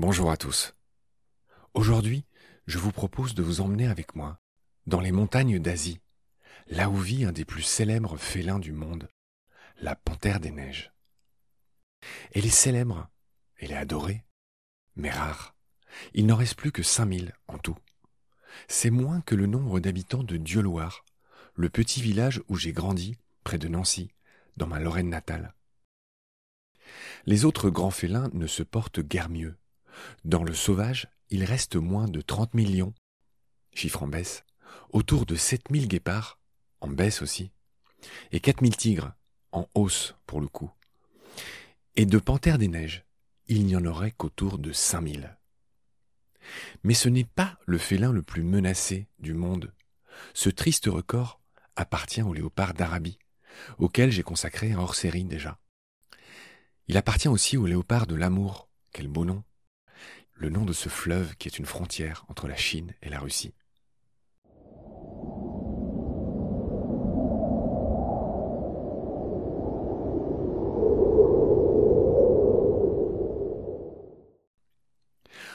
Bonjour à tous. Aujourd'hui, je vous propose de vous emmener avec moi dans les montagnes d'Asie, là où vit un des plus célèbres félins du monde, la panthère des neiges. Elle est célèbre, elle est adorée, mais rare. Il n'en reste plus que 5000 en tout. C'est moins que le nombre d'habitants de Dieuloir, le petit village où j'ai grandi, près de Nancy, dans ma Lorraine natale. Les autres grands félins ne se portent guère mieux. Dans le sauvage, il reste moins de 30 millions, chiffre en baisse, autour de 7000 guépards, en baisse aussi, et 4000 tigres, en hausse pour le coup. Et de panthères des neiges, il n'y en aurait qu'autour de 5000. Mais ce n'est pas le félin le plus menacé du monde. Ce triste record appartient au léopard d'Arabie, auquel j'ai consacré un hors-série déjà. Il appartient aussi au léopard de l'amour, quel beau nom, le nom de ce fleuve qui est une frontière entre la Chine et la Russie.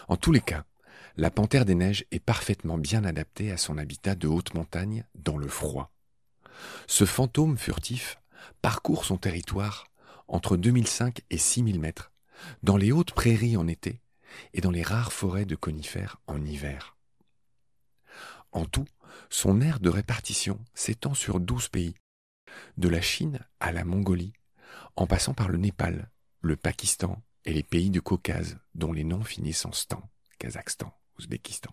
En tous les cas, la panthère des neiges est parfaitement bien adaptée à son habitat de haute montagne dans le froid. Ce fantôme furtif parcourt son territoire entre 2005 et 6000 mètres, dans les hautes prairies en été et dans les rares forêts de conifères en hiver. En tout, son aire de répartition s'étend sur 12 pays, de la Chine à la Mongolie, en passant par le Népal, le Pakistan et les pays du Caucase, dont les noms finissent en stan, Kazakhstan, Ouzbékistan.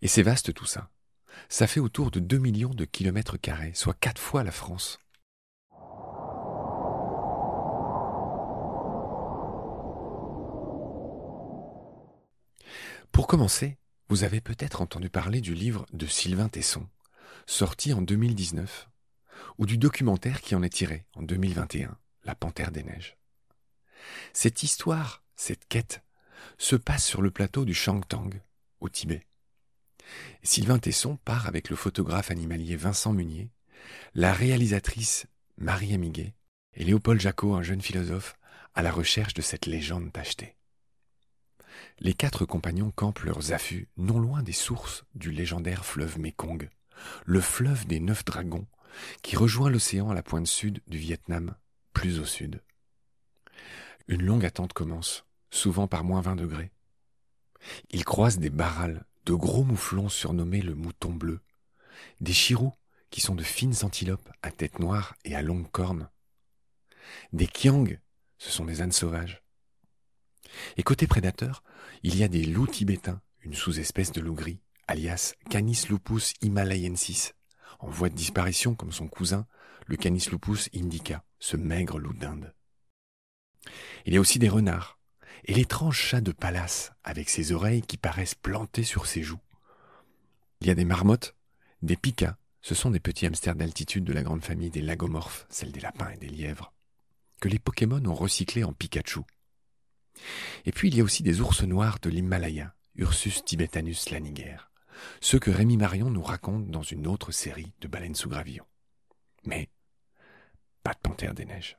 Et c'est vaste tout ça. Ça fait autour de 2 millions de kilomètres carrés, soit quatre fois la France. Pour commencer, vous avez peut-être entendu parler du livre de Sylvain Tesson, sorti en 2019, ou du documentaire qui en est tiré en 2021, La Panthère des Neiges. Cette histoire, cette quête, se passe sur le plateau du Shangtang, au Tibet. Sylvain Tesson part avec le photographe animalier Vincent Munier, la réalisatrice Marie Amiguet et Léopold Jacot, un jeune philosophe, à la recherche de cette légende tachetée les quatre compagnons campent leurs affûts non loin des sources du légendaire fleuve Mekong, le fleuve des neuf dragons, qui rejoint l'océan à la pointe sud du Vietnam, plus au sud. Une longue attente commence, souvent par moins vingt degrés. Ils croisent des barrales, de gros mouflons surnommés le mouton bleu, des chirous, qui sont de fines antilopes à tête noire et à longues cornes, des kiangs, ce sont des ânes sauvages, et côté prédateur, il y a des loups tibétains, une sous-espèce de loup gris, alias Canis lupus himalayensis, en voie de disparition comme son cousin, le Canis lupus indica, ce maigre loup d'Inde. Il y a aussi des renards, et l'étrange chat de palace, avec ses oreilles qui paraissent plantées sur ses joues. Il y a des marmottes, des pikas, ce sont des petits hamsters d'altitude de la grande famille des lagomorphes, celle des lapins et des lièvres, que les Pokémon ont recyclés en Pikachu, et puis il y a aussi des ours noirs de l'Himalaya, Ursus tibetanus laniger, ceux que Rémi Marion nous raconte dans une autre série de baleines sous gravillon. Mais pas de panthère des neiges.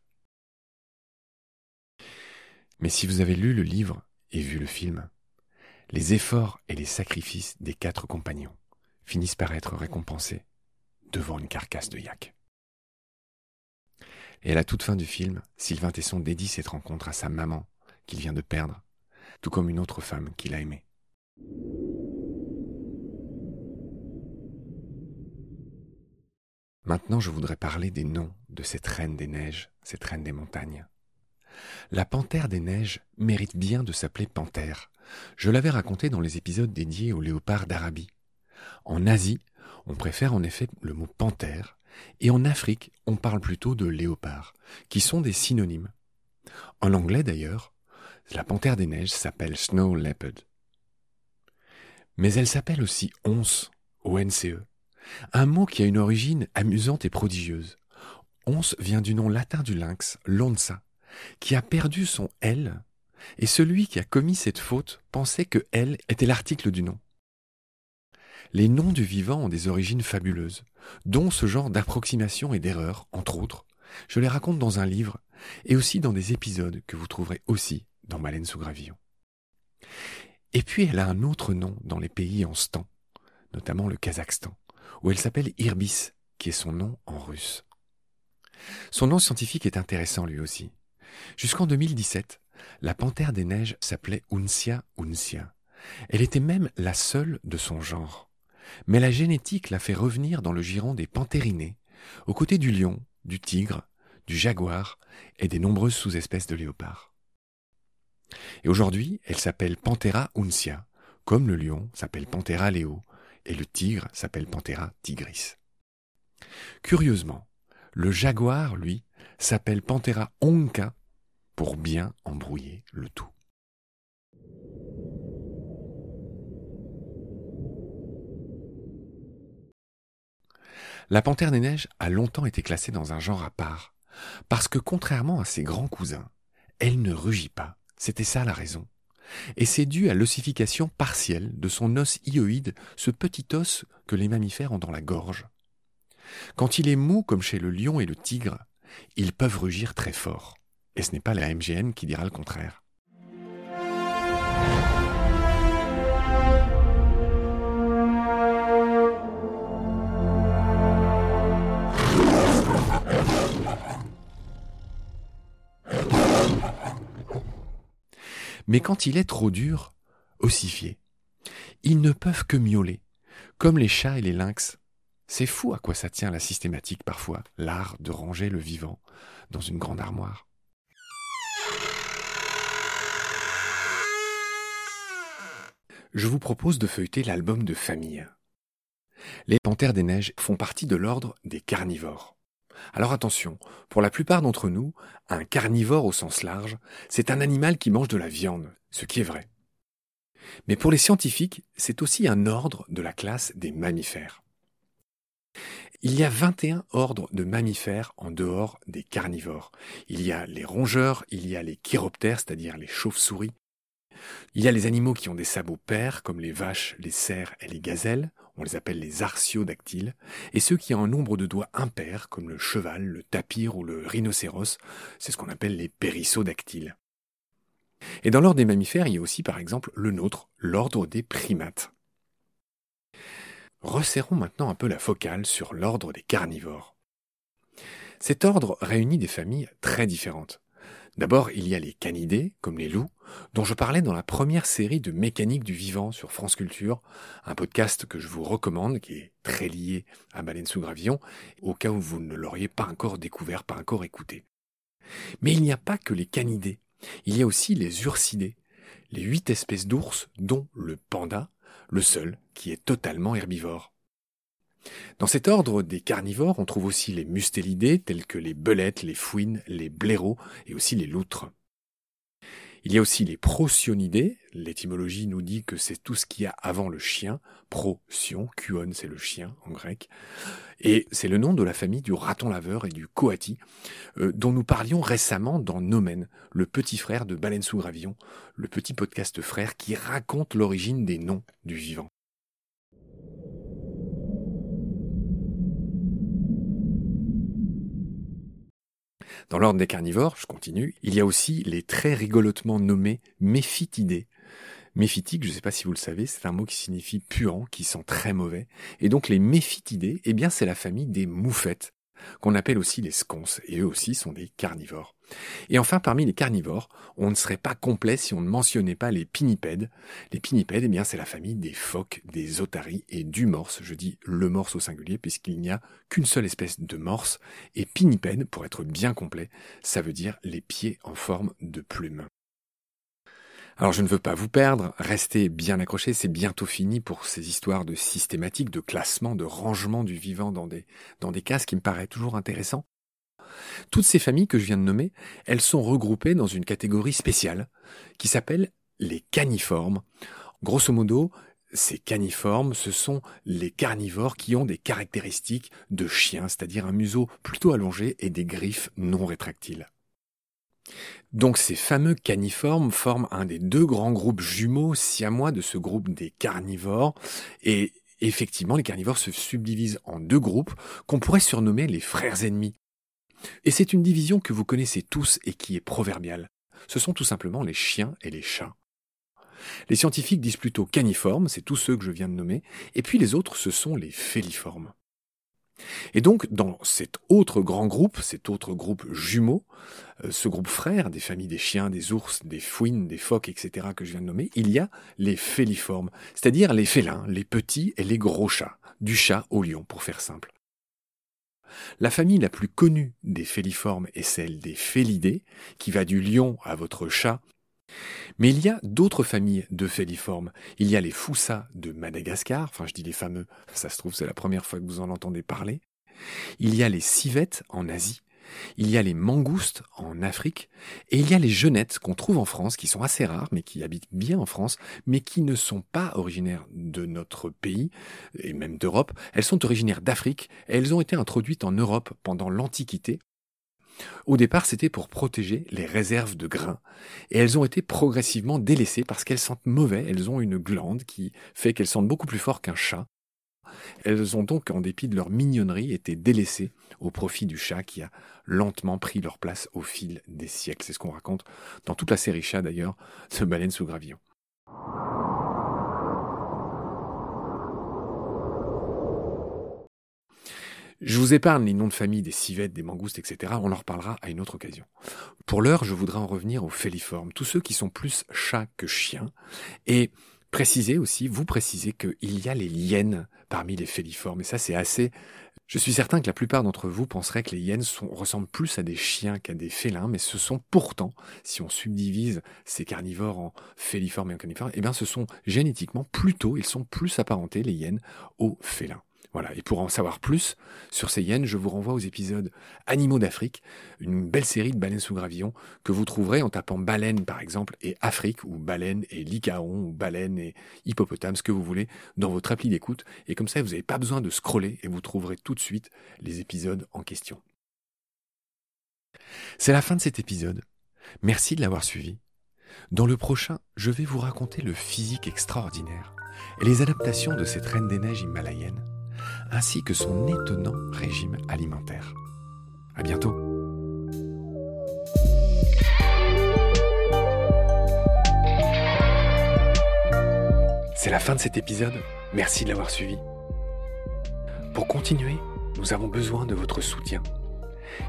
Mais si vous avez lu le livre et vu le film, les efforts et les sacrifices des quatre compagnons finissent par être récompensés devant une carcasse de yak. Et à la toute fin du film, Sylvain Tesson dédie cette rencontre à sa maman, qu'il vient de perdre, tout comme une autre femme qu'il a aimée. Maintenant, je voudrais parler des noms de cette reine des neiges, cette reine des montagnes. La panthère des neiges mérite bien de s'appeler panthère. Je l'avais raconté dans les épisodes dédiés au léopard d'Arabie. En Asie, on préfère en effet le mot panthère, et en Afrique, on parle plutôt de léopard, qui sont des synonymes. En anglais d'ailleurs, la panthère des neiges s'appelle Snow Leopard. Mais elle s'appelle aussi once, O-N-C-E, un mot qui a une origine amusante et prodigieuse. Once vient du nom latin du lynx, l'onça, qui a perdu son L, et celui qui a commis cette faute pensait que L était l'article du nom. Les noms du vivant ont des origines fabuleuses, dont ce genre d'approximation et d'erreur, entre autres. Je les raconte dans un livre, et aussi dans des épisodes que vous trouverez aussi dans Baleine sous gravillon. Et puis elle a un autre nom dans les pays en stan, notamment le Kazakhstan, où elle s'appelle Irbis, qui est son nom en russe. Son nom scientifique est intéressant lui aussi. Jusqu'en 2017, la panthère des neiges s'appelait Unsia unsia. Elle était même la seule de son genre. Mais la génétique l'a fait revenir dans le giron des panthérinés, aux côtés du lion, du tigre, du jaguar et des nombreuses sous-espèces de léopards. Et aujourd'hui, elle s'appelle Panthera unsia, comme le lion s'appelle Panthera leo et le tigre s'appelle Panthera tigris. Curieusement, le jaguar, lui, s'appelle Panthera onca pour bien embrouiller le tout. La panthère des neiges a longtemps été classée dans un genre à part, parce que contrairement à ses grands cousins, elle ne rugit pas. C'était ça la raison. Et c'est dû à l'ossification partielle de son os hyoïde, ce petit os que les mammifères ont dans la gorge. Quand il est mou comme chez le lion et le tigre, ils peuvent rugir très fort. Et ce n'est pas la MGN qui dira le contraire. Mais quand il est trop dur, ossifié, ils ne peuvent que miauler, comme les chats et les lynx. C'est fou à quoi ça tient la systématique parfois, l'art de ranger le vivant dans une grande armoire. Je vous propose de feuilleter l'album de famille. Les panthères des neiges font partie de l'ordre des carnivores. Alors attention, pour la plupart d'entre nous, un carnivore au sens large, c'est un animal qui mange de la viande, ce qui est vrai. Mais pour les scientifiques, c'est aussi un ordre de la classe des mammifères. Il y a 21 ordres de mammifères en dehors des carnivores. Il y a les rongeurs, il y a les chiroptères, c'est-à-dire les chauves-souris. Il y a les animaux qui ont des sabots pairs, comme les vaches, les cerfs et les gazelles on les appelle les artiodactyles, et ceux qui ont un nombre de doigts impairs, comme le cheval, le tapir ou le rhinocéros, c'est ce qu'on appelle les périssodactyles. Et dans l'ordre des mammifères, il y a aussi par exemple le nôtre, l'ordre des primates. Resserrons maintenant un peu la focale sur l'ordre des carnivores. Cet ordre réunit des familles très différentes. D'abord, il y a les canidés, comme les loups, dont je parlais dans la première série de Mécanique du vivant sur France Culture, un podcast que je vous recommande, qui est très lié à Baleine sous Gravillon, au cas où vous ne l'auriez pas encore découvert, pas encore écouté. Mais il n'y a pas que les canidés, il y a aussi les ursidés, les huit espèces d'ours, dont le panda, le seul qui est totalement herbivore. Dans cet ordre des carnivores, on trouve aussi les mustélidés, tels que les belettes, les fouines, les blaireaux et aussi les loutres. Il y a aussi les prosionidés. L'étymologie nous dit que c'est tout ce qu'il y a avant le chien. Procyon, kuon, c'est le chien en grec. Et c'est le nom de la famille du raton laveur et du coati, euh, dont nous parlions récemment dans Nomen, le petit frère de Baleine sous le petit podcast frère qui raconte l'origine des noms du vivant. Dans l'ordre des carnivores, je continue, il y a aussi les très rigolotement nommés méphitidés. Méphitique, je ne sais pas si vous le savez, c'est un mot qui signifie puant, qui sent très mauvais. Et donc les méphitidés, eh bien c'est la famille des moufettes, qu'on appelle aussi les sconces, et eux aussi sont des carnivores. Et enfin, parmi les carnivores, on ne serait pas complet si on ne mentionnait pas les pinnipèdes. Les pinnipèdes, eh bien, c'est la famille des phoques, des otaries et du morse. Je dis le morse au singulier puisqu'il n'y a qu'une seule espèce de morse. Et pinnipède, pour être bien complet, ça veut dire les pieds en forme de plume. Alors je ne veux pas vous perdre, restez bien accrochés, c'est bientôt fini pour ces histoires de systématique, de classement, de rangement du vivant dans des, dans des cases qui me paraît toujours intéressant. Toutes ces familles que je viens de nommer, elles sont regroupées dans une catégorie spéciale qui s'appelle les caniformes. Grosso modo, ces caniformes, ce sont les carnivores qui ont des caractéristiques de chiens, c'est-à-dire un museau plutôt allongé et des griffes non rétractiles. Donc ces fameux caniformes forment un des deux grands groupes jumeaux siamois de ce groupe des carnivores et effectivement les carnivores se subdivisent en deux groupes qu'on pourrait surnommer les frères ennemis. Et c'est une division que vous connaissez tous et qui est proverbiale. Ce sont tout simplement les chiens et les chats. Les scientifiques disent plutôt caniformes, c'est tous ceux que je viens de nommer, et puis les autres, ce sont les féliformes. Et donc, dans cet autre grand groupe, cet autre groupe jumeau, euh, ce groupe frère des familles des chiens, des ours, des fouines, des phoques, etc., que je viens de nommer, il y a les féliformes, c'est-à-dire les félins, les petits et les gros chats, du chat au lion, pour faire simple. La famille la plus connue des féliformes est celle des félidés, qui va du lion à votre chat. Mais il y a d'autres familles de féliformes. Il y a les foussas de Madagascar, enfin je dis les fameux, ça se trouve c'est la première fois que vous en entendez parler. Il y a les civettes en Asie, il y a les mangoustes en Afrique, et il y a les genettes qu'on trouve en France, qui sont assez rares, mais qui habitent bien en France, mais qui ne sont pas originaires de notre pays, et même d'Europe. Elles sont originaires d'Afrique, et elles ont été introduites en Europe pendant l'Antiquité. Au départ, c'était pour protéger les réserves de grains, et elles ont été progressivement délaissées parce qu'elles sentent mauvais, elles ont une glande qui fait qu'elles sentent beaucoup plus fort qu'un chat, elles ont donc, en dépit de leur mignonnerie, été délaissées au profit du chat qui a lentement pris leur place au fil des siècles. C'est ce qu'on raconte dans toute la série chat d'ailleurs, de Baleine sous gravillon. Je vous épargne les noms de famille des civettes, des mangoustes, etc. On en reparlera à une autre occasion. Pour l'heure, je voudrais en revenir aux féliformes, tous ceux qui sont plus chats que chiens, et Précisez aussi, vous précisez qu'il y a les hyènes parmi les féliformes. Et ça, c'est assez. Je suis certain que la plupart d'entre vous penseraient que les hyènes ressemblent plus à des chiens qu'à des félins, mais ce sont pourtant, si on subdivise ces carnivores en féliformes et en caniformes, eh bien, ce sont génétiquement plutôt, ils sont plus apparentés, les hyènes, aux félins. Voilà. Et pour en savoir plus sur ces hyènes, je vous renvoie aux épisodes Animaux d'Afrique, une belle série de baleines sous gravillon que vous trouverez en tapant baleine par exemple et Afrique ou baleine et lycaon ou baleine et hippopotame, ce que vous voulez, dans votre appli d'écoute. Et comme ça, vous n'avez pas besoin de scroller et vous trouverez tout de suite les épisodes en question. C'est la fin de cet épisode. Merci de l'avoir suivi. Dans le prochain, je vais vous raconter le physique extraordinaire et les adaptations de cette reine des neiges himalayenne ainsi que son étonnant régime alimentaire. À bientôt! C'est la fin de cet épisode. Merci de l'avoir suivi. Pour continuer, nous avons besoin de votre soutien.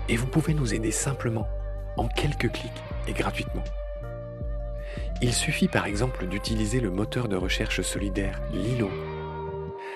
Et vous pouvez nous aider simplement, en quelques clics et gratuitement. Il suffit par exemple d'utiliser le moteur de recherche solidaire Lilo